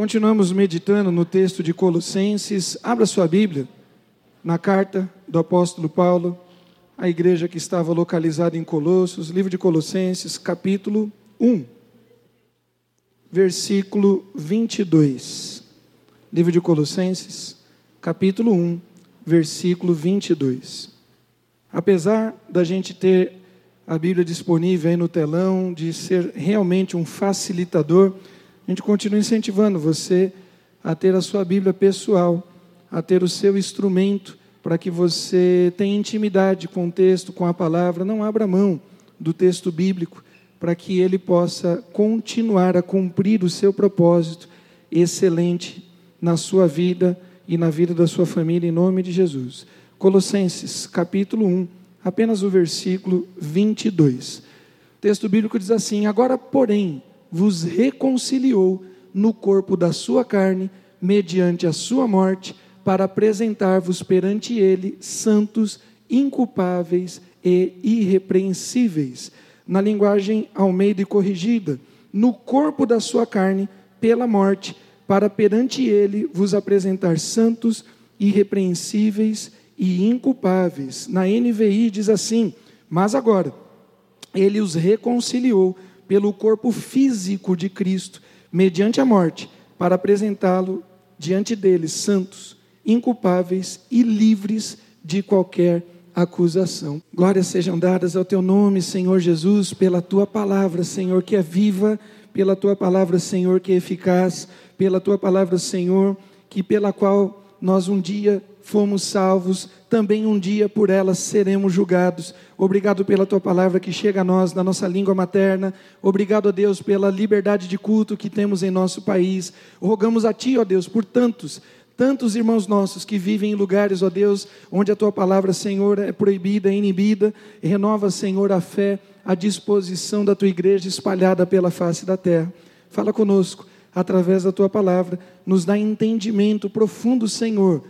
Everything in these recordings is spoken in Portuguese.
Continuamos meditando no texto de Colossenses. Abra sua Bíblia na carta do apóstolo Paulo à igreja que estava localizada em Colossos, livro de Colossenses, capítulo 1, versículo 22. Livro de Colossenses, capítulo 1, versículo 22. Apesar da gente ter a Bíblia disponível aí no telão, de ser realmente um facilitador, a gente continua incentivando você a ter a sua Bíblia pessoal, a ter o seu instrumento para que você tenha intimidade com o texto, com a palavra. Não abra mão do texto bíblico para que ele possa continuar a cumprir o seu propósito excelente na sua vida e na vida da sua família, em nome de Jesus. Colossenses, capítulo 1, apenas o versículo 22. O texto bíblico diz assim: Agora, porém, vos reconciliou no corpo da sua carne, mediante a sua morte, para apresentar-vos perante ele santos, inculpáveis e irrepreensíveis. Na linguagem Almeida e corrigida, no corpo da sua carne, pela morte, para perante ele vos apresentar santos, irrepreensíveis e inculpáveis. Na NVI diz assim: Mas agora, ele os reconciliou pelo corpo físico de Cristo, mediante a morte, para apresentá-lo diante deles santos, inculpáveis e livres de qualquer acusação. Glórias sejam dadas ao teu nome, Senhor Jesus, pela tua palavra, Senhor, que é viva, pela tua palavra, Senhor, que é eficaz, pela tua palavra, Senhor, que pela qual nós um dia fomos salvos, também um dia por ela seremos julgados. Obrigado pela tua palavra que chega a nós na nossa língua materna. Obrigado a Deus pela liberdade de culto que temos em nosso país. Rogamos a ti, ó Deus, por tantos tantos irmãos nossos que vivem em lugares, ó Deus, onde a tua palavra, Senhor, é proibida, é inibida. Renova, Senhor, a fé, a disposição da tua igreja espalhada pela face da terra. Fala conosco através da tua palavra, nos dá entendimento profundo, Senhor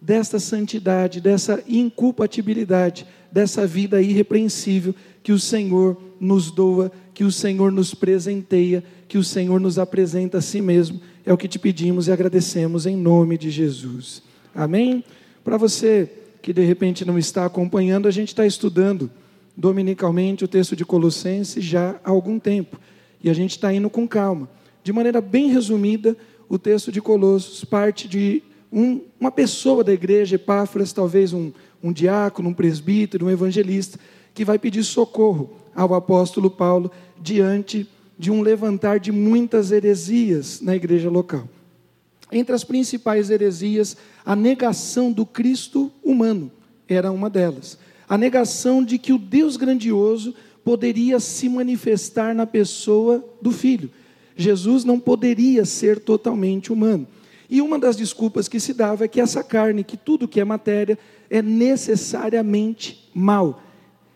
desta santidade, dessa inculpatibilidade, dessa vida irrepreensível que o Senhor nos doa, que o Senhor nos presenteia, que o Senhor nos apresenta a si mesmo. É o que te pedimos e agradecemos em nome de Jesus. Amém? Para você que de repente não está acompanhando, a gente está estudando dominicalmente o texto de Colossenses já há algum tempo. E a gente está indo com calma. De maneira bem resumida, o texto de Colossos parte de um, uma pessoa da igreja, Epáfras, talvez um, um diácono, um presbítero, um evangelista, que vai pedir socorro ao apóstolo Paulo diante de um levantar de muitas heresias na igreja local. Entre as principais heresias, a negação do Cristo humano era uma delas. A negação de que o Deus grandioso poderia se manifestar na pessoa do Filho. Jesus não poderia ser totalmente humano. E uma das desculpas que se dava é que essa carne, que tudo que é matéria, é necessariamente mal.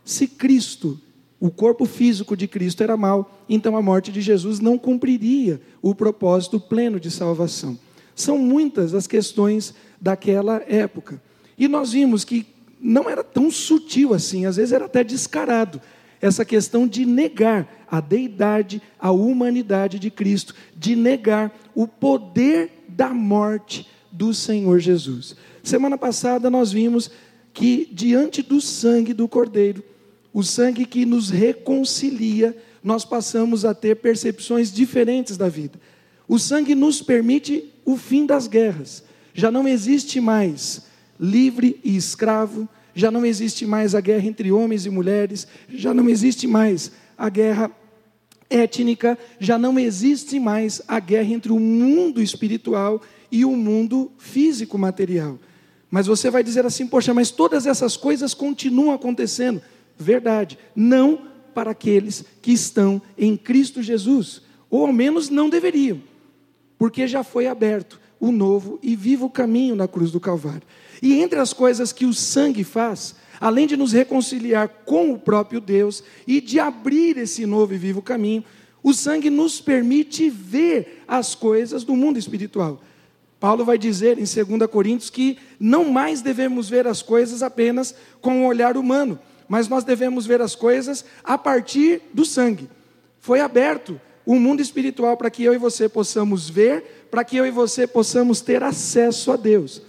Se Cristo, o corpo físico de Cristo era mal, então a morte de Jesus não cumpriria o propósito pleno de salvação. São muitas as questões daquela época. E nós vimos que não era tão sutil assim, às vezes era até descarado, essa questão de negar a deidade, a humanidade de Cristo, de negar o poder da morte do Senhor Jesus. Semana passada nós vimos que diante do sangue do Cordeiro, o sangue que nos reconcilia, nós passamos a ter percepções diferentes da vida. O sangue nos permite o fim das guerras. Já não existe mais livre e escravo, já não existe mais a guerra entre homens e mulheres, já não existe mais a guerra étnica, já não existe mais a guerra entre o mundo espiritual e o mundo físico material. Mas você vai dizer assim, poxa, mas todas essas coisas continuam acontecendo. Verdade, não para aqueles que estão em Cristo Jesus, ou ao menos não deveriam, porque já foi aberto o novo e vivo caminho na cruz do Calvário. E entre as coisas que o sangue faz, além de nos reconciliar com o próprio Deus e de abrir esse novo e vivo caminho, o sangue nos permite ver as coisas do mundo espiritual. Paulo vai dizer em 2 Coríntios que não mais devemos ver as coisas apenas com o olhar humano, mas nós devemos ver as coisas a partir do sangue. Foi aberto o mundo espiritual para que eu e você possamos ver, para que eu e você possamos ter acesso a Deus.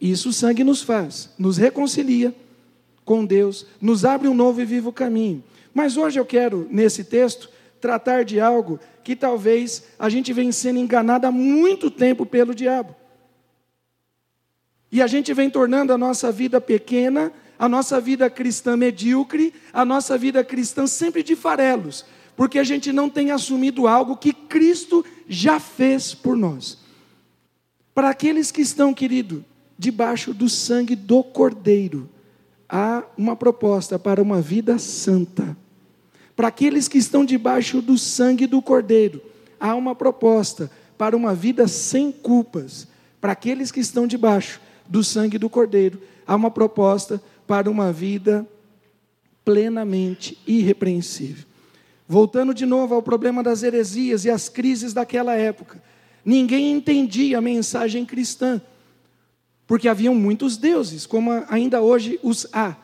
Isso o sangue nos faz, nos reconcilia com Deus, nos abre um novo e vivo caminho. Mas hoje eu quero, nesse texto, tratar de algo que talvez a gente vem sendo enganado há muito tempo pelo diabo. E a gente vem tornando a nossa vida pequena, a nossa vida cristã medíocre, a nossa vida cristã sempre de farelos, porque a gente não tem assumido algo que Cristo já fez por nós. Para aqueles que estão, querido, debaixo do sangue do Cordeiro, há uma proposta para uma vida santa. Para aqueles que estão debaixo do sangue do Cordeiro, há uma proposta para uma vida sem culpas. Para aqueles que estão debaixo do sangue do Cordeiro, há uma proposta para uma vida plenamente irrepreensível. Voltando de novo ao problema das heresias e as crises daquela época, ninguém entendia a mensagem cristã, porque haviam muitos deuses, como ainda hoje os há.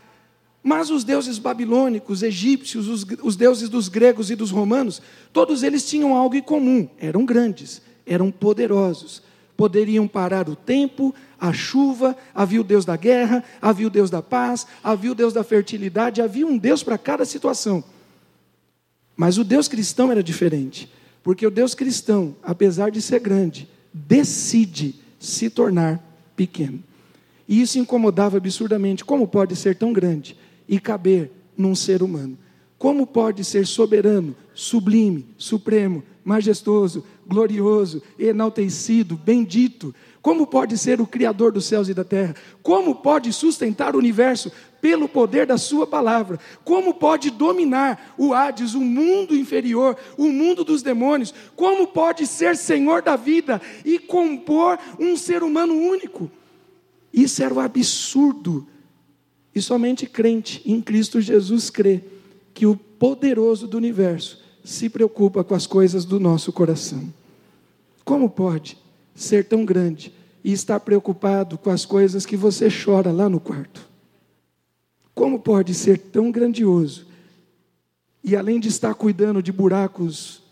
Mas os deuses babilônicos, egípcios, os, os deuses dos gregos e dos romanos, todos eles tinham algo em comum: eram grandes, eram poderosos, poderiam parar o tempo, a chuva, havia o Deus da guerra, havia o Deus da paz, havia o Deus da fertilidade, havia um Deus para cada situação. Mas o Deus cristão era diferente, porque o Deus cristão, apesar de ser grande, decide se tornar pequeno. E isso incomodava absurdamente. Como pode ser tão grande e caber num ser humano? Como pode ser soberano, sublime, supremo, majestoso, glorioso, enaltecido, bendito? Como pode ser o Criador dos céus e da terra? Como pode sustentar o universo pelo poder da Sua palavra? Como pode dominar o Hades, o mundo inferior, o mundo dos demônios? Como pode ser Senhor da vida e compor um ser humano único? Isso era o absurdo. E somente crente em Cristo Jesus crê que o poderoso do universo se preocupa com as coisas do nosso coração. Como pode ser tão grande e estar preocupado com as coisas que você chora lá no quarto? Como pode ser tão grandioso e além de estar cuidando de buracos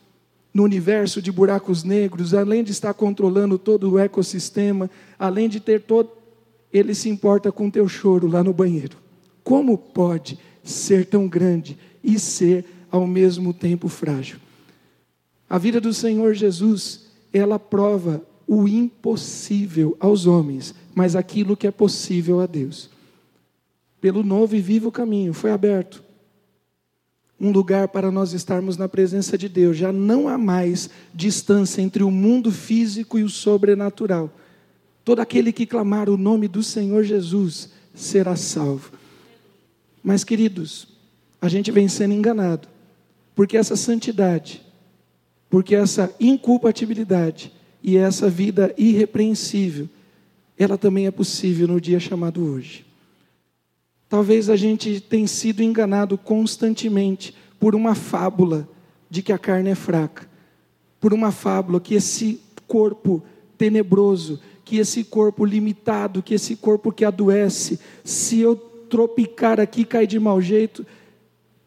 no universo de buracos negros, além de estar controlando todo o ecossistema, além de ter todo ele se importa com teu choro lá no banheiro. Como pode ser tão grande e ser ao mesmo tempo frágil. A vida do Senhor Jesus, ela prova o impossível aos homens, mas aquilo que é possível a Deus. Pelo novo e vivo caminho foi aberto um lugar para nós estarmos na presença de Deus. Já não há mais distância entre o mundo físico e o sobrenatural. Todo aquele que clamar o nome do Senhor Jesus será salvo. Mas, queridos, a gente vem sendo enganado, porque essa santidade, porque essa inculpabilidade e essa vida irrepreensível, ela também é possível no dia chamado hoje. Talvez a gente tenha sido enganado constantemente por uma fábula de que a carne é fraca, por uma fábula que esse corpo tenebroso, que esse corpo limitado, que esse corpo que adoece, se eu tropicar aqui, cair de mau jeito,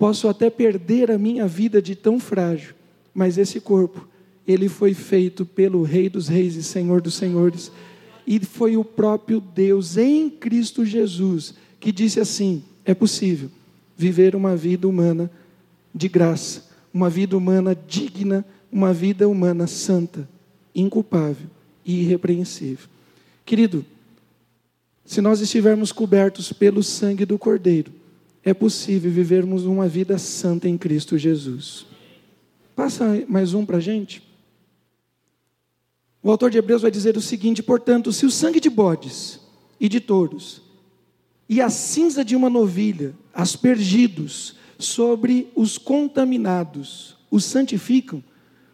Posso até perder a minha vida de tão frágil, mas esse corpo, ele foi feito pelo Rei dos Reis e Senhor dos Senhores. E foi o próprio Deus em Cristo Jesus que disse assim: é possível viver uma vida humana de graça, uma vida humana digna, uma vida humana santa, inculpável e irrepreensível. Querido, se nós estivermos cobertos pelo sangue do Cordeiro, é possível vivermos uma vida santa em Cristo Jesus. Passa mais um para a gente. O autor de Hebreus vai dizer o seguinte: portanto, se o sangue de bodes e de touros e a cinza de uma novilha, aspergidos sobre os contaminados, os santificam,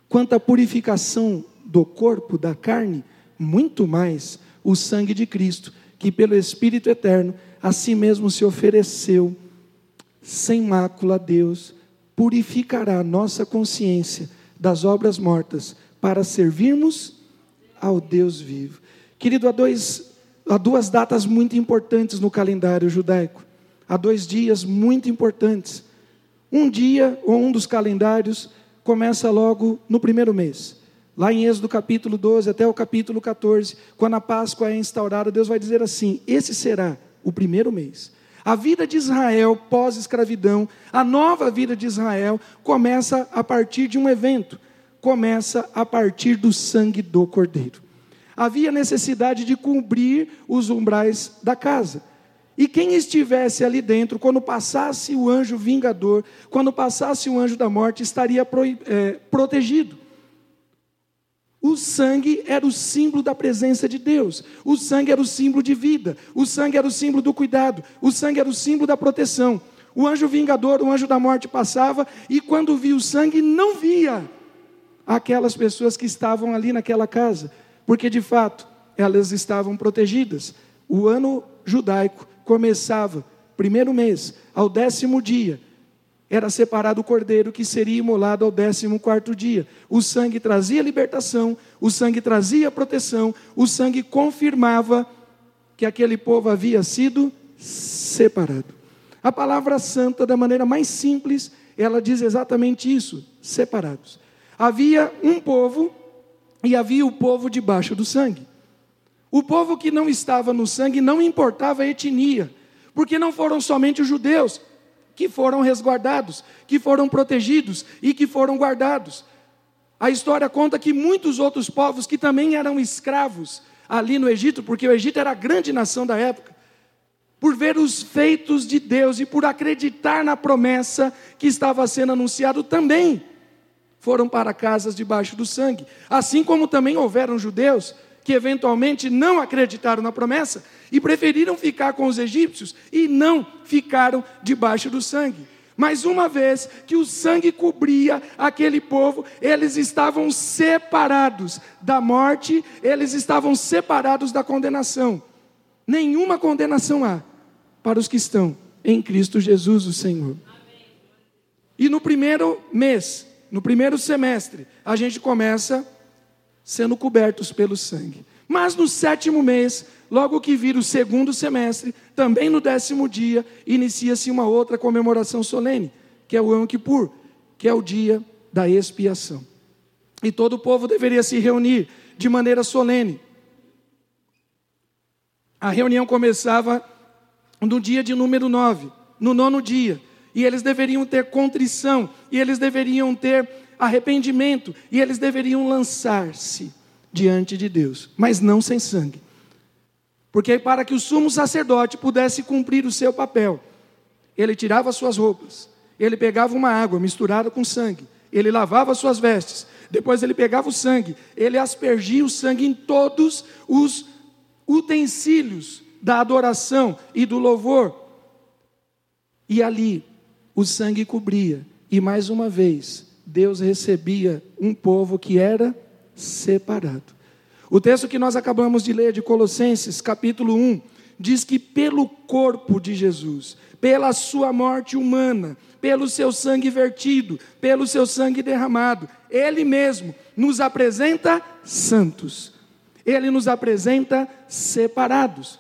quanto à purificação do corpo, da carne, muito mais o sangue de Cristo, que pelo Espírito eterno a si mesmo se ofereceu sem mácula a Deus, purificará nossa consciência das obras mortas para servirmos ao Deus vivo. Querido, há, dois, há duas datas muito importantes no calendário judaico. Há dois dias muito importantes. Um dia, ou um dos calendários, começa logo no primeiro mês. Lá em Êxodo capítulo 12 até o capítulo 14, quando a Páscoa é instaurada, Deus vai dizer assim: esse será o primeiro mês. A vida de Israel pós-escravidão, a nova vida de Israel, começa a partir de um evento, começa a partir do sangue do cordeiro. Havia necessidade de cobrir os umbrais da casa. E quem estivesse ali dentro, quando passasse o anjo vingador, quando passasse o anjo da morte, estaria pro, é, protegido. O sangue era o símbolo da presença de Deus. O sangue era o símbolo de vida. O sangue era o símbolo do cuidado. O sangue era o símbolo da proteção. O anjo vingador, o anjo da morte passava e quando via o sangue não via aquelas pessoas que estavam ali naquela casa, porque de fato elas estavam protegidas. O ano judaico começava primeiro mês ao décimo dia era separado o cordeiro que seria imolado ao décimo quarto dia. O sangue trazia libertação, o sangue trazia proteção, o sangue confirmava que aquele povo havia sido separado. A palavra santa, da maneira mais simples, ela diz exatamente isso: separados. Havia um povo e havia o povo debaixo do sangue. O povo que não estava no sangue não importava a etnia, porque não foram somente os judeus, que foram resguardados, que foram protegidos e que foram guardados. A história conta que muitos outros povos que também eram escravos ali no Egito, porque o Egito era a grande nação da época, por ver os feitos de Deus e por acreditar na promessa que estava sendo anunciado também foram para casas debaixo do sangue. Assim como também houveram judeus que eventualmente não acreditaram na promessa e preferiram ficar com os egípcios e não ficaram debaixo do sangue. Mas uma vez que o sangue cobria aquele povo, eles estavam separados da morte, eles estavam separados da condenação. Nenhuma condenação há para os que estão em Cristo Jesus, o Senhor. E no primeiro mês, no primeiro semestre, a gente começa sendo cobertos pelo sangue. Mas no sétimo mês, logo que vira o segundo semestre, também no décimo dia, inicia-se uma outra comemoração solene, que é o Yom Kippur, que é o dia da expiação. E todo o povo deveria se reunir de maneira solene. A reunião começava no dia de número 9, no nono dia, e eles deveriam ter contrição, e eles deveriam ter arrependimento, e eles deveriam lançar-se diante de Deus, mas não sem sangue. Porque para que o sumo sacerdote pudesse cumprir o seu papel, ele tirava suas roupas, ele pegava uma água misturada com sangue, ele lavava suas vestes, depois ele pegava o sangue, ele aspergia o sangue em todos os utensílios da adoração e do louvor. E ali o sangue cobria, e mais uma vez Deus recebia um povo que era separado. O texto que nós acabamos de ler de Colossenses, capítulo 1, diz que pelo corpo de Jesus, pela sua morte humana, pelo seu sangue vertido, pelo seu sangue derramado, ele mesmo nos apresenta santos. Ele nos apresenta separados.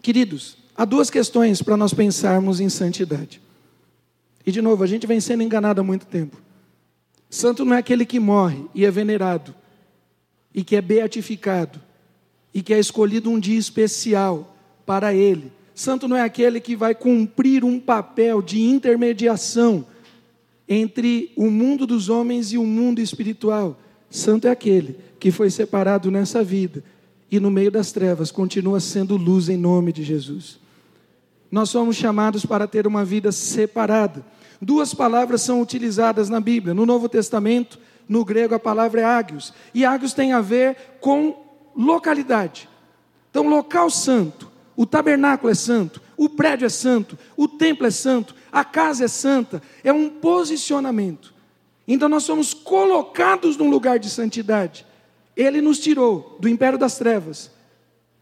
Queridos, há duas questões para nós pensarmos em santidade. E de novo, a gente vem sendo enganado há muito tempo. Santo não é aquele que morre e é venerado, e que é beatificado, e que é escolhido um dia especial para ele. Santo não é aquele que vai cumprir um papel de intermediação entre o mundo dos homens e o mundo espiritual. Santo é aquele que foi separado nessa vida e no meio das trevas continua sendo luz em nome de Jesus. Nós somos chamados para ter uma vida separada. Duas palavras são utilizadas na Bíblia. No Novo Testamento, no grego, a palavra é ágios. E ágios tem a ver com localidade. Então, local santo, o tabernáculo é santo, o prédio é santo, o templo é santo, a casa é santa. É um posicionamento. Então, nós somos colocados num lugar de santidade. Ele nos tirou do império das trevas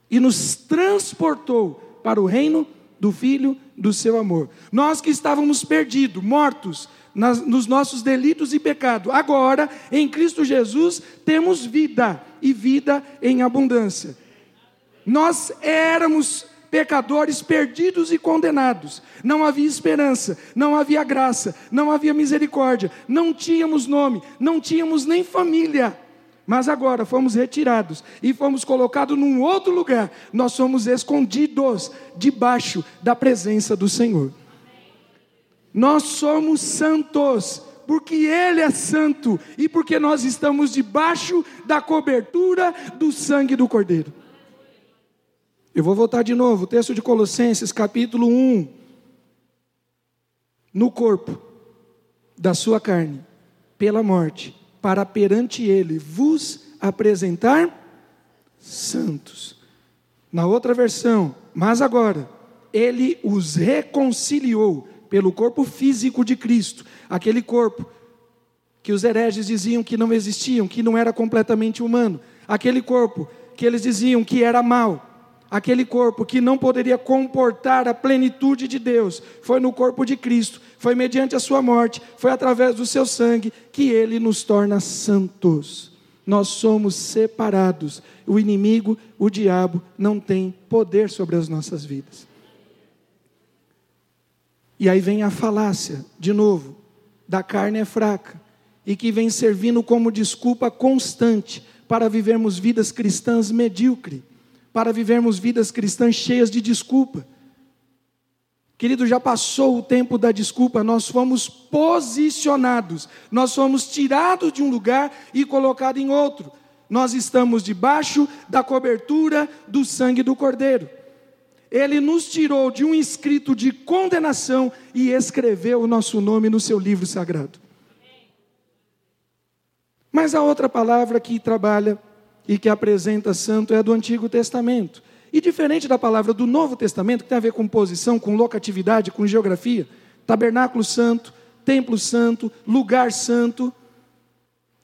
e nos transportou para o reino do Filho do seu amor. Nós que estávamos perdidos, mortos nas, nos nossos delitos e pecados, agora, em Cristo Jesus, temos vida e vida em abundância. Nós éramos pecadores perdidos e condenados. Não havia esperança, não havia graça, não havia misericórdia, não tínhamos nome, não tínhamos nem família. Mas agora fomos retirados e fomos colocados num outro lugar. Nós somos escondidos debaixo da presença do Senhor. Nós somos santos, porque Ele é santo e porque nós estamos debaixo da cobertura do sangue do Cordeiro. Eu vou voltar de novo, o texto de Colossenses, capítulo 1. No corpo da sua carne, pela morte, para perante Ele vos apresentar santos. Na outra versão, mas agora, Ele os reconciliou pelo corpo físico de Cristo, aquele corpo que os hereges diziam que não existiam, que não era completamente humano, aquele corpo que eles diziam que era mau, aquele corpo que não poderia comportar a plenitude de Deus, foi no corpo de Cristo, foi mediante a sua morte, foi através do seu sangue que ele nos torna santos. Nós somos separados. O inimigo, o diabo, não tem poder sobre as nossas vidas. E aí vem a falácia, de novo, da carne é fraca, e que vem servindo como desculpa constante para vivermos vidas cristãs medíocres, para vivermos vidas cristãs cheias de desculpa. Querido, já passou o tempo da desculpa, nós fomos posicionados, nós fomos tirados de um lugar e colocados em outro. Nós estamos debaixo da cobertura do sangue do Cordeiro. Ele nos tirou de um escrito de condenação e escreveu o nosso nome no seu livro sagrado. Mas a outra palavra que trabalha e que apresenta santo é a do Antigo Testamento. E diferente da palavra do Novo Testamento, que tem a ver com posição, com locatividade, com geografia, tabernáculo santo, templo santo, lugar santo,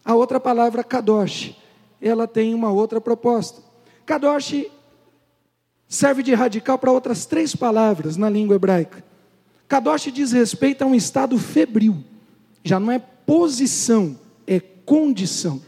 a outra palavra, kadosh, ela tem uma outra proposta. Kadosh serve de radical para outras três palavras na língua hebraica. Kadosh diz respeito a um estado febril, já não é posição, é condição.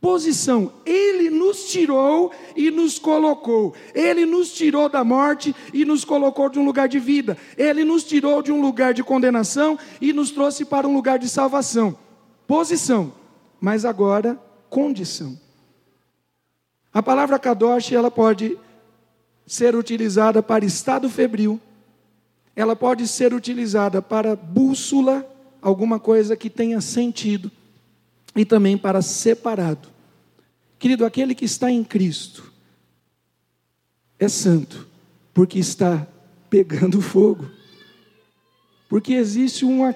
Posição, Ele nos tirou e nos colocou, Ele nos tirou da morte e nos colocou de um lugar de vida, Ele nos tirou de um lugar de condenação e nos trouxe para um lugar de salvação. Posição, mas agora condição. A palavra kadosh, ela pode ser utilizada para estado febril, ela pode ser utilizada para bússola, alguma coisa que tenha sentido, e também para separado. Querido, aquele que está em Cristo é santo, porque está pegando fogo, porque existe uma,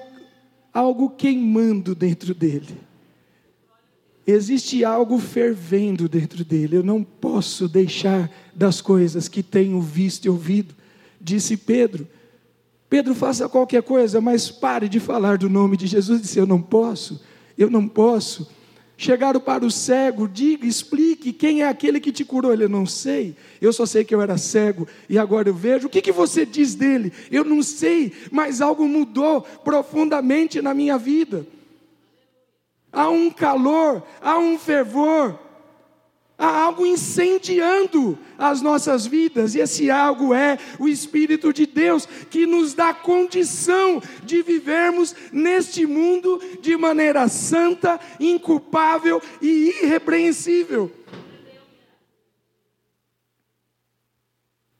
algo queimando dentro dele. Existe algo fervendo dentro dele. Eu não posso deixar das coisas que tenho visto e ouvido. Disse Pedro. Pedro, faça qualquer coisa, mas pare de falar do nome de Jesus. Disse: Eu não posso, eu não posso. Chegaram para o cego, diga, explique quem é aquele que te curou. Ele, não sei, eu só sei que eu era cego e agora eu vejo. O que, que você diz dele? Eu não sei, mas algo mudou profundamente na minha vida há um calor, há um fervor, há algo incendiando as nossas vidas, e esse algo é o Espírito de Deus que nos dá condição de vivermos neste mundo de maneira santa, inculpável e irrepreensível.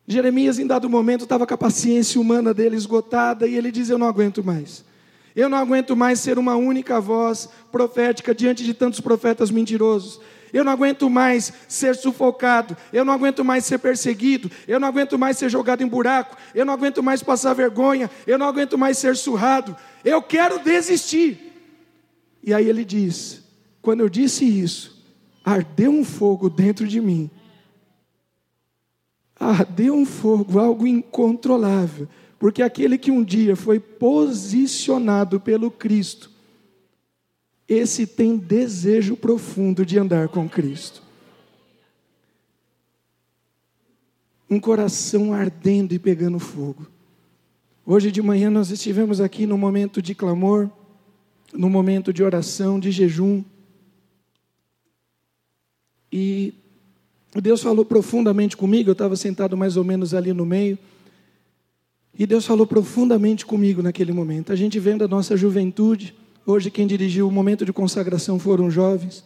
Jeremias, em dado momento, estava com a paciência humana dele esgotada e ele diz: Eu não aguento mais. Eu não aguento mais ser uma única voz profética diante de tantos profetas mentirosos. Eu não aguento mais ser sufocado. Eu não aguento mais ser perseguido. Eu não aguento mais ser jogado em buraco. Eu não aguento mais passar vergonha. Eu não aguento mais ser surrado. Eu quero desistir. E aí ele diz: quando eu disse isso, ardeu um fogo dentro de mim. Ardeu um fogo, algo incontrolável porque aquele que um dia foi posicionado pelo Cristo, esse tem desejo profundo de andar com Cristo. Um coração ardendo e pegando fogo. Hoje de manhã nós estivemos aqui no momento de clamor, no momento de oração, de jejum. E Deus falou profundamente comigo, eu estava sentado mais ou menos ali no meio. E Deus falou profundamente comigo naquele momento. A gente vendo a nossa juventude, hoje quem dirigiu o momento de consagração foram jovens.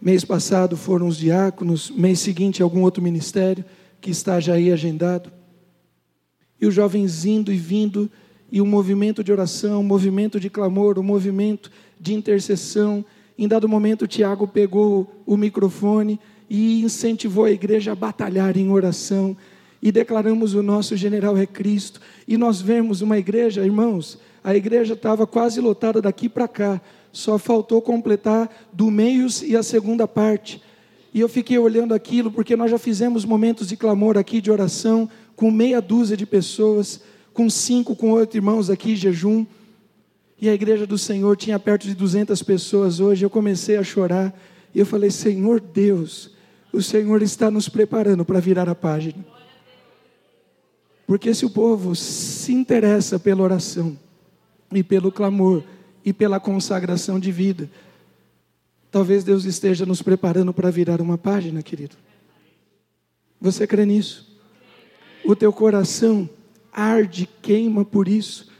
Mês passado foram os diáconos, mês seguinte algum outro ministério que está já aí agendado. E os jovens indo e vindo, e um movimento de oração, um movimento de clamor, um movimento de intercessão. Em dado momento, o Tiago pegou o microfone e incentivou a igreja a batalhar em oração. E declaramos o nosso general é Cristo. E nós vemos uma igreja, irmãos, a igreja estava quase lotada daqui para cá. Só faltou completar do meios e a segunda parte. E eu fiquei olhando aquilo, porque nós já fizemos momentos de clamor aqui, de oração, com meia dúzia de pessoas, com cinco, com oito irmãos aqui, jejum. E a igreja do Senhor tinha perto de 200 pessoas hoje. Eu comecei a chorar. E eu falei: Senhor Deus, o Senhor está nos preparando para virar a página. Porque se o povo se interessa pela oração, e pelo clamor, e pela consagração de vida, talvez Deus esteja nos preparando para virar uma página, querido. Você crê nisso? O teu coração arde, queima por isso.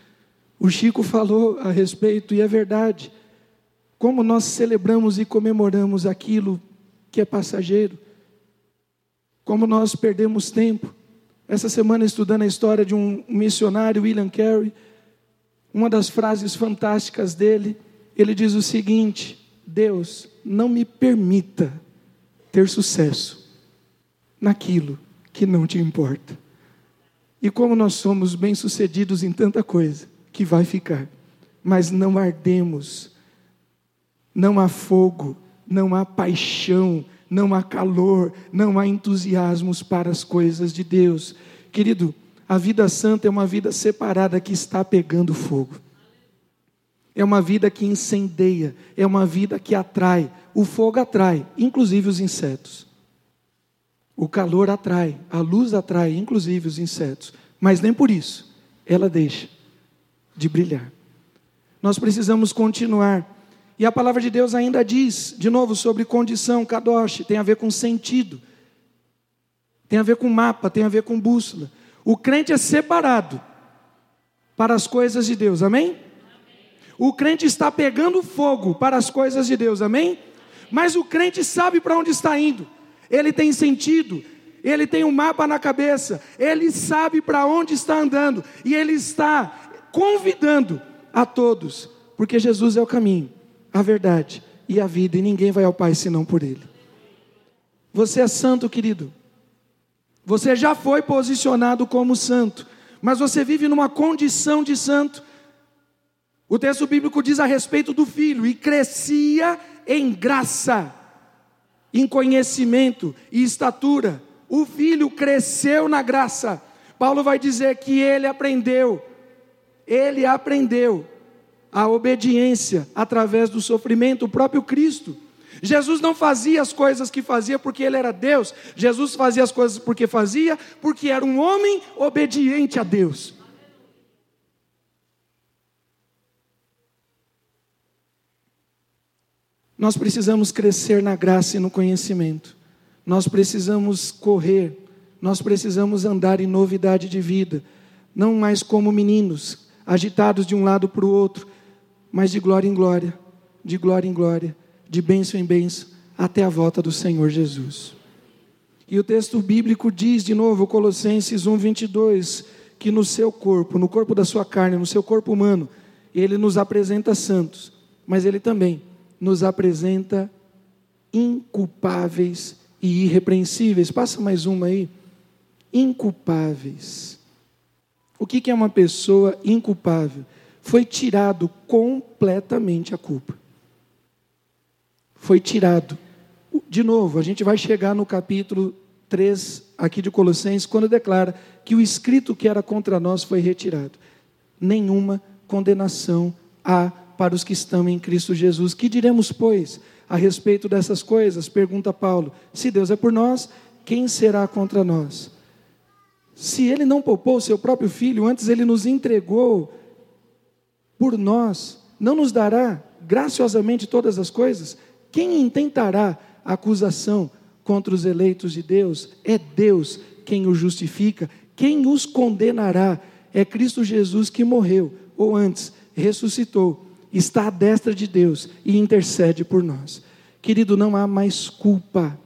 O Chico falou a respeito, e é verdade. Como nós celebramos e comemoramos aquilo que é passageiro. Como nós perdemos tempo. Essa semana, estudando a história de um missionário, William Carey, uma das frases fantásticas dele, ele diz o seguinte: Deus, não me permita ter sucesso naquilo que não te importa. E como nós somos bem-sucedidos em tanta coisa que vai ficar, mas não ardemos, não há fogo, não há paixão, não há calor, não há entusiasmos para as coisas de Deus. Querido, a vida santa é uma vida separada que está pegando fogo. É uma vida que incendeia, é uma vida que atrai. O fogo atrai, inclusive os insetos. O calor atrai, a luz atrai, inclusive os insetos. Mas nem por isso ela deixa de brilhar. Nós precisamos continuar e a palavra de Deus ainda diz, de novo, sobre condição, kadosh, tem a ver com sentido, tem a ver com mapa, tem a ver com bússola. O crente é separado para as coisas de Deus, amém? O crente está pegando fogo para as coisas de Deus, amém? Mas o crente sabe para onde está indo, ele tem sentido, ele tem um mapa na cabeça, ele sabe para onde está andando, e ele está convidando a todos, porque Jesus é o caminho a verdade e a vida, e ninguém vai ao Pai senão por Ele. Você é santo, querido. Você já foi posicionado como santo, mas você vive numa condição de santo. O texto bíblico diz a respeito do filho: e crescia em graça, em conhecimento e estatura. O filho cresceu na graça. Paulo vai dizer que ele aprendeu, ele aprendeu a obediência através do sofrimento, o próprio Cristo. Jesus não fazia as coisas que fazia porque ele era Deus, Jesus fazia as coisas porque fazia, porque era um homem obediente a Deus. Nós precisamos crescer na graça e no conhecimento, nós precisamos correr, nós precisamos andar em novidade de vida, não mais como meninos, agitados de um lado para o outro, mas de glória em glória, de glória em glória, de bênção em bênção, até a volta do Senhor Jesus. E o texto bíblico diz de novo, Colossenses 1, 22, que no seu corpo, no corpo da sua carne, no seu corpo humano, ele nos apresenta santos, mas ele também nos apresenta inculpáveis e irrepreensíveis. Passa mais uma aí. Inculpáveis. O que é uma pessoa inculpável? Foi tirado completamente a culpa. Foi tirado. De novo, a gente vai chegar no capítulo 3 aqui de Colossenses, quando declara que o escrito que era contra nós foi retirado. Nenhuma condenação há para os que estão em Cristo Jesus. Que diremos, pois, a respeito dessas coisas? Pergunta Paulo. Se Deus é por nós, quem será contra nós? Se ele não poupou o seu próprio filho, antes ele nos entregou por nós, não nos dará graciosamente todas as coisas? Quem intentará acusação contra os eleitos de Deus? É Deus quem os justifica. Quem os condenará? É Cristo Jesus que morreu, ou antes, ressuscitou, está à destra de Deus e intercede por nós. Querido, não há mais culpa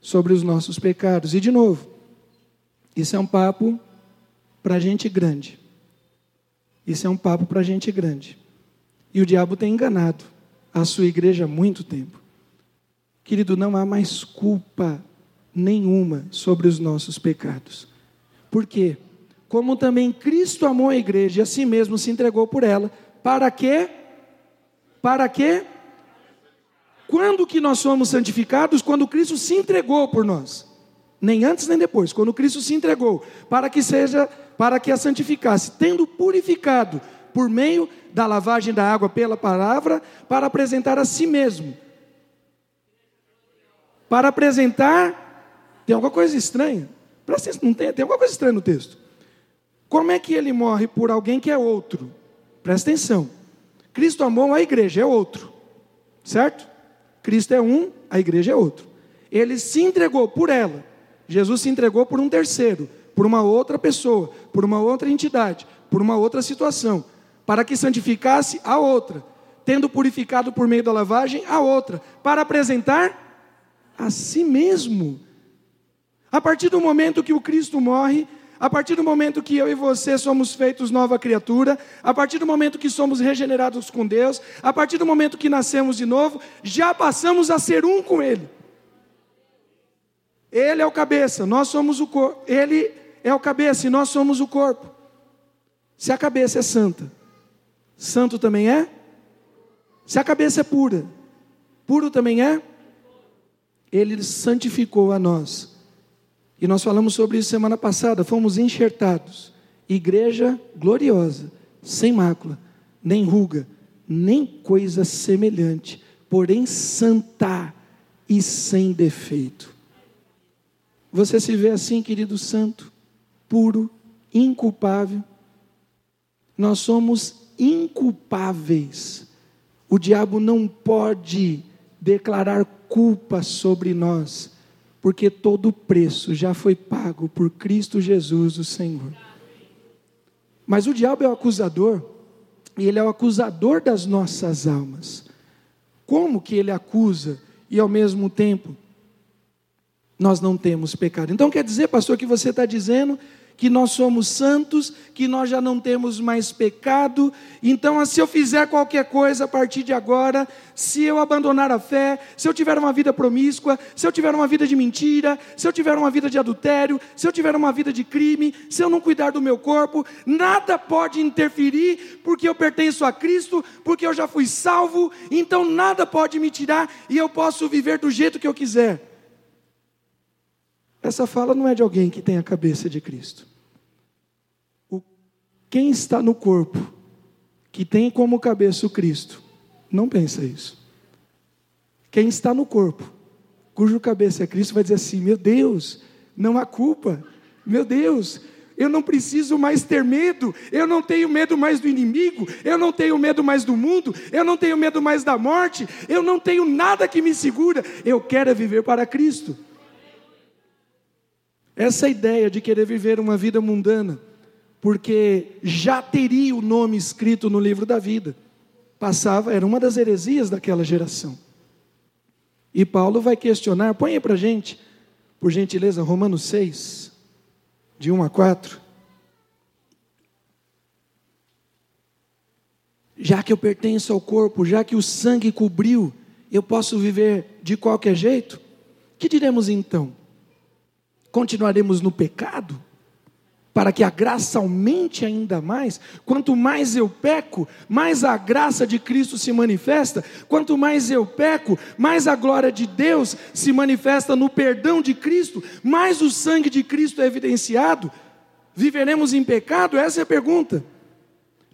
sobre os nossos pecados. E de novo, isso é um papo para gente grande. Isso é um papo para gente grande. E o diabo tem enganado a sua igreja há muito tempo. Querido, não há mais culpa nenhuma sobre os nossos pecados. Por quê? Como também Cristo amou a igreja e a si mesmo se entregou por ela, para quê? Para quê? Quando que nós somos santificados? Quando Cristo se entregou por nós. Nem antes nem depois, quando Cristo se entregou, para que seja, para que a santificasse, tendo purificado por meio da lavagem da água pela palavra, para apresentar a si mesmo. Para apresentar, tem alguma coisa estranha. Não tem, tem alguma coisa estranha no texto. Como é que ele morre por alguém que é outro? Presta atenção. Cristo amou a igreja, é outro. Certo? Cristo é um, a igreja é outro. Ele se entregou por ela. Jesus se entregou por um terceiro, por uma outra pessoa, por uma outra entidade, por uma outra situação, para que santificasse a outra, tendo purificado por meio da lavagem a outra, para apresentar a si mesmo. A partir do momento que o Cristo morre, a partir do momento que eu e você somos feitos nova criatura, a partir do momento que somos regenerados com Deus, a partir do momento que nascemos de novo, já passamos a ser um com Ele. Ele é o cabeça, nós somos o corpo. Ele é o cabeça e nós somos o corpo. Se a cabeça é santa, santo também é? Se a cabeça é pura, puro também é? Ele santificou a nós e nós falamos sobre isso semana passada, fomos enxertados. Igreja gloriosa, sem mácula, nem ruga, nem coisa semelhante, porém santa e sem defeito. Você se vê assim, querido santo, puro, inculpável. Nós somos inculpáveis. O diabo não pode declarar culpa sobre nós porque todo o preço já foi pago por Cristo Jesus, o Senhor. Mas o diabo é o acusador, e ele é o acusador das nossas almas. Como que ele acusa e ao mesmo tempo nós não temos pecado? Então quer dizer, pastor, que você está dizendo que nós somos santos, que nós já não temos mais pecado. Então, se eu fizer qualquer coisa a partir de agora, se eu abandonar a fé, se eu tiver uma vida promíscua, se eu tiver uma vida de mentira, se eu tiver uma vida de adultério, se eu tiver uma vida de crime, se eu não cuidar do meu corpo, nada pode interferir, porque eu pertenço a Cristo, porque eu já fui salvo, então nada pode me tirar e eu posso viver do jeito que eu quiser. Essa fala não é de alguém que tem a cabeça de Cristo. O, quem está no corpo, que tem como cabeça o Cristo, não pensa isso. Quem está no corpo, cujo cabeça é Cristo, vai dizer assim: meu Deus, não há culpa, meu Deus, eu não preciso mais ter medo, eu não tenho medo mais do inimigo, eu não tenho medo mais do mundo, eu não tenho medo mais da morte, eu não tenho nada que me segura, eu quero é viver para Cristo. Essa ideia de querer viver uma vida mundana, porque já teria o nome escrito no livro da vida, passava, era uma das heresias daquela geração. E Paulo vai questionar, põe aí para gente, por gentileza, Romanos 6, de 1 a 4. Já que eu pertenço ao corpo, já que o sangue cobriu, eu posso viver de qualquer jeito? Que diremos então? Continuaremos no pecado? Para que a graça aumente ainda mais? Quanto mais eu peco, mais a graça de Cristo se manifesta. Quanto mais eu peco, mais a glória de Deus se manifesta no perdão de Cristo, mais o sangue de Cristo é evidenciado. Viveremos em pecado? Essa é a pergunta.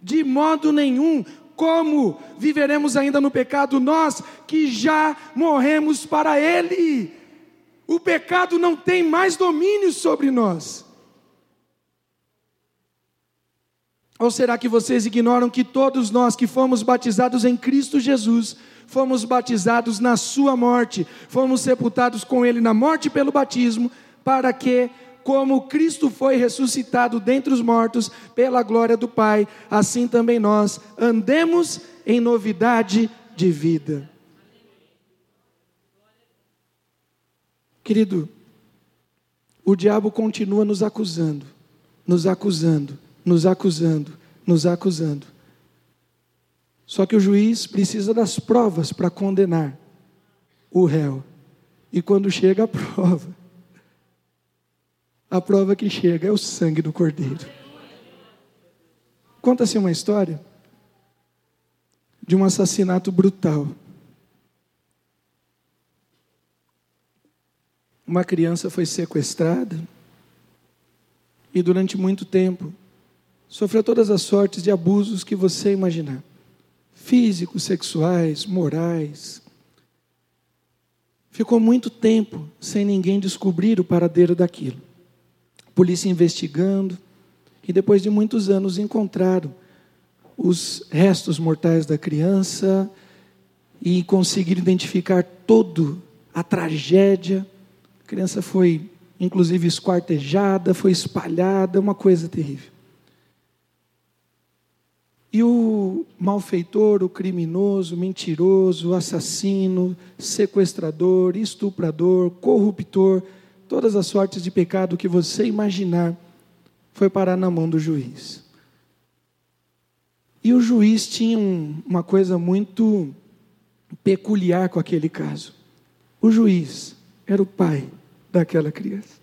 De modo nenhum, como viveremos ainda no pecado nós que já morremos para Ele? O pecado não tem mais domínio sobre nós. Ou será que vocês ignoram que todos nós que fomos batizados em Cristo Jesus, fomos batizados na sua morte, fomos sepultados com ele na morte pelo batismo, para que, como Cristo foi ressuscitado dentre os mortos pela glória do Pai, assim também nós andemos em novidade de vida. Querido, o diabo continua nos acusando, nos acusando, nos acusando, nos acusando. Só que o juiz precisa das provas para condenar o réu. E quando chega a prova, a prova que chega é o sangue do cordeiro. Conta-se uma história de um assassinato brutal. Uma criança foi sequestrada e durante muito tempo sofreu todas as sortes de abusos que você imaginar físicos, sexuais, morais. Ficou muito tempo sem ninguém descobrir o paradeiro daquilo. Polícia investigando, e depois de muitos anos encontraram os restos mortais da criança e conseguiram identificar todo a tragédia. A criança foi inclusive esquartejada, foi espalhada, uma coisa terrível. E o malfeitor, o criminoso, mentiroso, assassino, sequestrador, estuprador, corruptor, todas as sortes de pecado que você imaginar, foi parar na mão do juiz. E o juiz tinha um, uma coisa muito peculiar com aquele caso. O juiz era o pai daquela criança.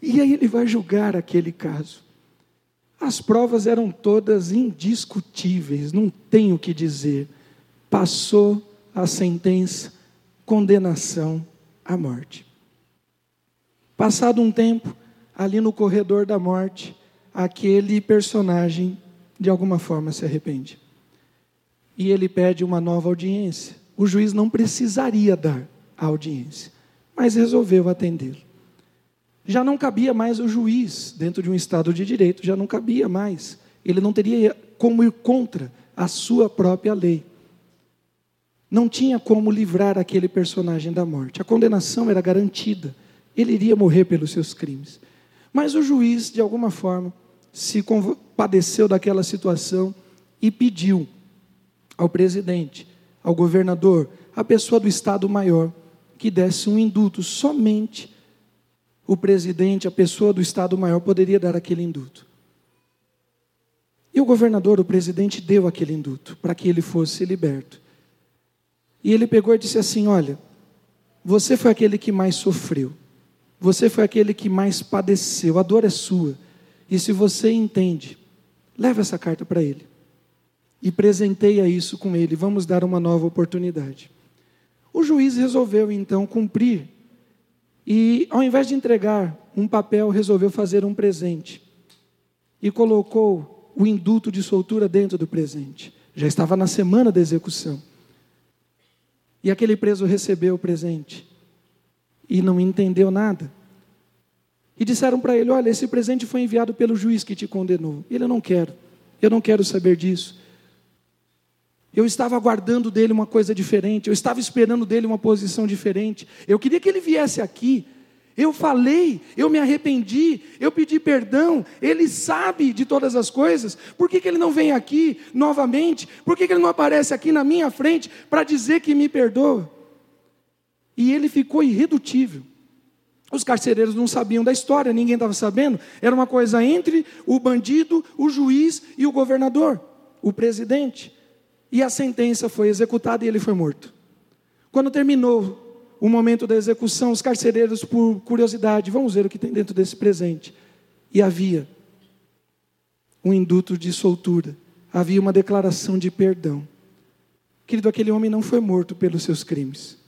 E aí ele vai julgar aquele caso. As provas eram todas indiscutíveis, não tenho o que dizer. Passou a sentença, condenação à morte. Passado um tempo, ali no corredor da morte, aquele personagem de alguma forma se arrepende. E ele pede uma nova audiência. O juiz não precisaria dar a audiência, mas resolveu atendê-lo já não cabia mais o juiz dentro de um Estado de direito, já não cabia mais. Ele não teria como ir contra a sua própria lei. Não tinha como livrar aquele personagem da morte. A condenação era garantida. Ele iria morrer pelos seus crimes. Mas o juiz, de alguma forma, se compadeceu daquela situação e pediu ao presidente, ao governador, à pessoa do Estado maior, que desse um indulto somente o presidente, a pessoa do Estado-Maior, poderia dar aquele induto. E o governador, o presidente, deu aquele induto para que ele fosse liberto. E ele pegou e disse assim: Olha, você foi aquele que mais sofreu, você foi aquele que mais padeceu, a dor é sua. E se você entende, leva essa carta para ele e presenteia isso com ele. Vamos dar uma nova oportunidade. Juiz resolveu então cumprir e ao invés de entregar um papel, resolveu fazer um presente. E colocou o induto de soltura dentro do presente. Já estava na semana da execução. E aquele preso recebeu o presente e não entendeu nada. E disseram para ele: Olha, esse presente foi enviado pelo juiz que te condenou. Ele não quero, eu não quero saber disso. Eu estava aguardando dele uma coisa diferente, eu estava esperando dele uma posição diferente. Eu queria que ele viesse aqui. Eu falei, eu me arrependi, eu pedi perdão, ele sabe de todas as coisas. Por que, que ele não vem aqui novamente? Por que, que ele não aparece aqui na minha frente para dizer que me perdoa? E ele ficou irredutível. Os carcereiros não sabiam da história, ninguém estava sabendo. Era uma coisa entre o bandido, o juiz e o governador, o presidente e a sentença foi executada e ele foi morto. Quando terminou o momento da execução, os carcereiros, por curiosidade, vamos ver o que tem dentro desse presente. E havia um induto de soltura, havia uma declaração de perdão. Querido, aquele homem não foi morto pelos seus crimes,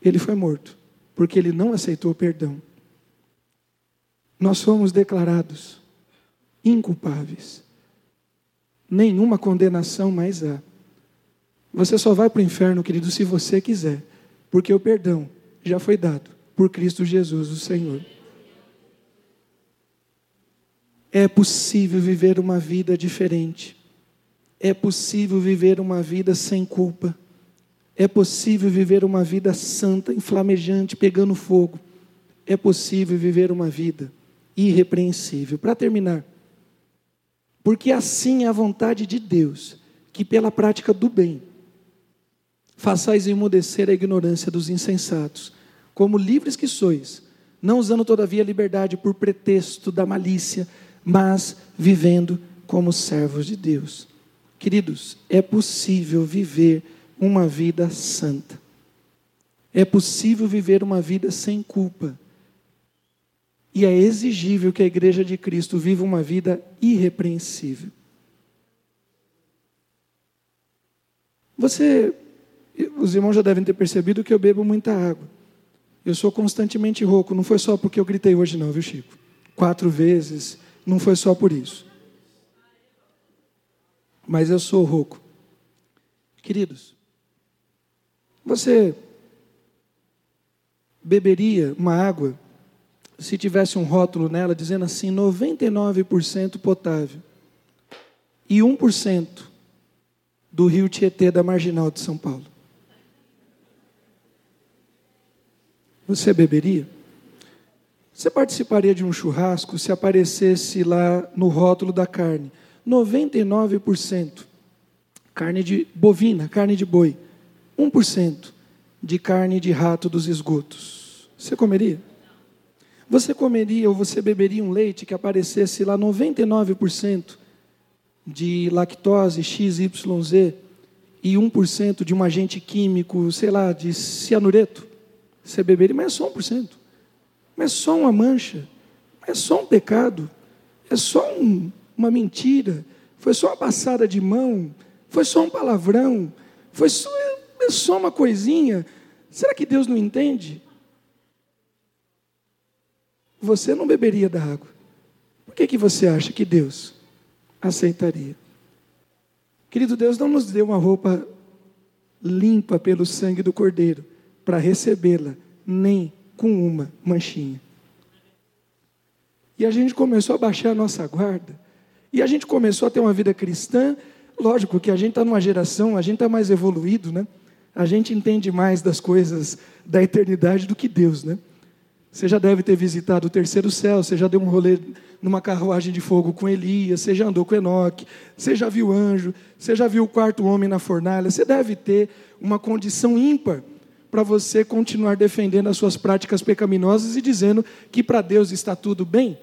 ele foi morto porque ele não aceitou o perdão. Nós fomos declarados inculpáveis, nenhuma condenação mais há. Você só vai para o inferno, querido, se você quiser, porque o perdão já foi dado por Cristo Jesus, o Senhor. É possível viver uma vida diferente. É possível viver uma vida sem culpa. É possível viver uma vida santa, inflamejante, pegando fogo. É possível viver uma vida irrepreensível. Para terminar, porque assim é a vontade de Deus, que pela prática do bem, façais emudecer a ignorância dos insensatos, como livres que sois, não usando todavia a liberdade por pretexto da malícia, mas vivendo como servos de Deus. Queridos, é possível viver uma vida santa. É possível viver uma vida sem culpa. E é exigível que a igreja de Cristo viva uma vida irrepreensível. Você, os irmãos já devem ter percebido que eu bebo muita água. Eu sou constantemente rouco, não foi só porque eu gritei hoje não, viu Chico? Quatro vezes, não foi só por isso. Mas eu sou rouco. Queridos, você beberia uma água se tivesse um rótulo nela dizendo assim: 99% potável e 1% do rio Tietê da marginal de São Paulo? Você beberia? Você participaria de um churrasco se aparecesse lá no rótulo da carne 99% carne de bovina, carne de boi, 1% de carne de rato dos esgotos? Você comeria? Você comeria ou você beberia um leite que aparecesse lá 99% de lactose XYZ e 1% de um agente químico, sei lá, de cianureto? Você beberia, mas é só 1%. Mas é só uma mancha. É só um pecado. É só um, uma mentira. Foi só uma passada de mão. Foi só um palavrão. Foi só, é só uma coisinha. Será que Deus não entende? Você não beberia da água. Por que, que você acha que Deus aceitaria? Querido Deus, não nos deu uma roupa limpa pelo sangue do Cordeiro para recebê-la, nem com uma manchinha. E a gente começou a baixar a nossa guarda, e a gente começou a ter uma vida cristã. Lógico que a gente está numa geração, a gente está mais evoluído, né? A gente entende mais das coisas da eternidade do que Deus, né? Você já deve ter visitado o terceiro céu, você já deu um rolê numa carruagem de fogo com Elias, você já andou com Enoque, você já viu anjo, você já viu o quarto homem na fornalha, você deve ter uma condição ímpar para você continuar defendendo as suas práticas pecaminosas e dizendo que para Deus está tudo bem.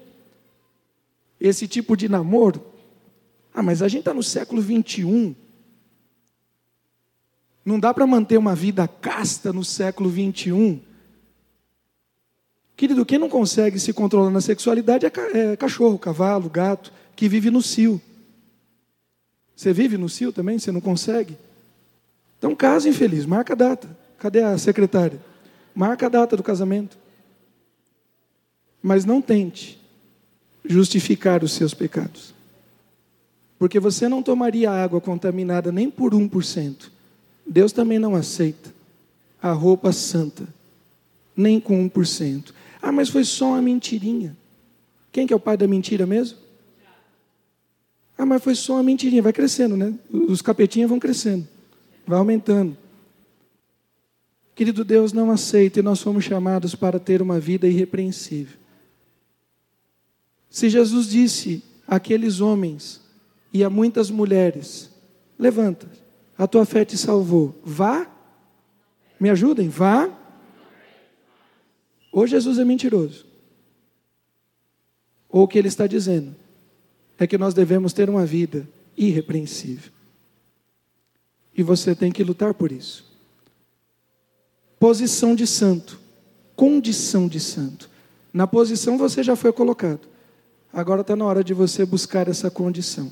Esse tipo de namoro. Ah, mas a gente está no século 21. Não dá para manter uma vida casta no século 21. Querido, quem não consegue se controlar na sexualidade é, é cachorro, cavalo, gato, que vive no cio. Você vive no cio também? Você não consegue? Então, casa infeliz, marca a data. Cadê a secretária? Marca a data do casamento. Mas não tente justificar os seus pecados. Porque você não tomaria água contaminada nem por 1%. Deus também não aceita a roupa santa, nem com 1%. Ah, mas foi só uma mentirinha. Quem que é o pai da mentira mesmo? Ah, mas foi só uma mentirinha. Vai crescendo, né? Os capetinhos vão crescendo, vai aumentando. Querido Deus, não aceita e nós fomos chamados para ter uma vida irrepreensível. Se Jesus disse àqueles homens e a muitas mulheres: Levanta, a tua fé te salvou, vá, me ajudem, vá. Ou Jesus é mentiroso, ou o que ele está dizendo é que nós devemos ter uma vida irrepreensível. E você tem que lutar por isso posição de santo, condição de santo. Na posição você já foi colocado. Agora está na hora de você buscar essa condição.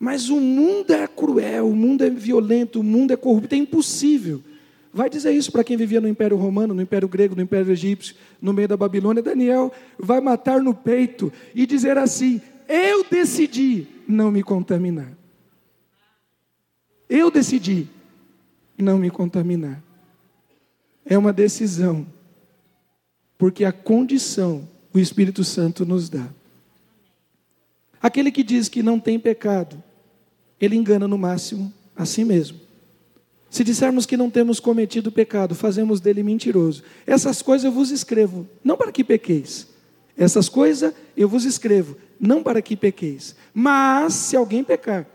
Mas o mundo é cruel, o mundo é violento, o mundo é corrupto, é impossível. Vai dizer isso para quem vivia no Império Romano, no Império Grego, no Império Egípcio, no meio da Babilônia. Daniel vai matar no peito e dizer assim: Eu decidi não me contaminar. Eu decidi não me contaminar é uma decisão, porque a condição o Espírito Santo nos dá. Aquele que diz que não tem pecado, ele engana no máximo a si mesmo. Se dissermos que não temos cometido pecado, fazemos dele mentiroso. Essas coisas eu vos escrevo, não para que pequeis. Essas coisas eu vos escrevo, não para que pequeis. Mas se alguém pecar,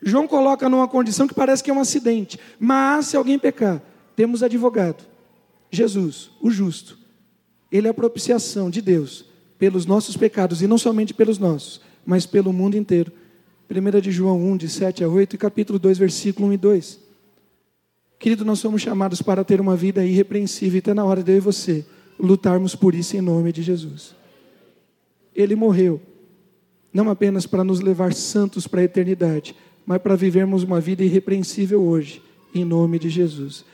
João coloca numa condição que parece que é um acidente. Mas se alguém pecar, temos advogado, Jesus, o justo. Ele é a propiciação de Deus pelos nossos pecados, e não somente pelos nossos, mas pelo mundo inteiro. 1 de João 1, de 7 a 8, e capítulo 2, versículo 1 e 2. Querido, nós somos chamados para ter uma vida irrepreensível e está na hora de eu e você lutarmos por isso em nome de Jesus. Ele morreu, não apenas para nos levar santos para a eternidade, mas para vivermos uma vida irrepreensível hoje, em nome de Jesus.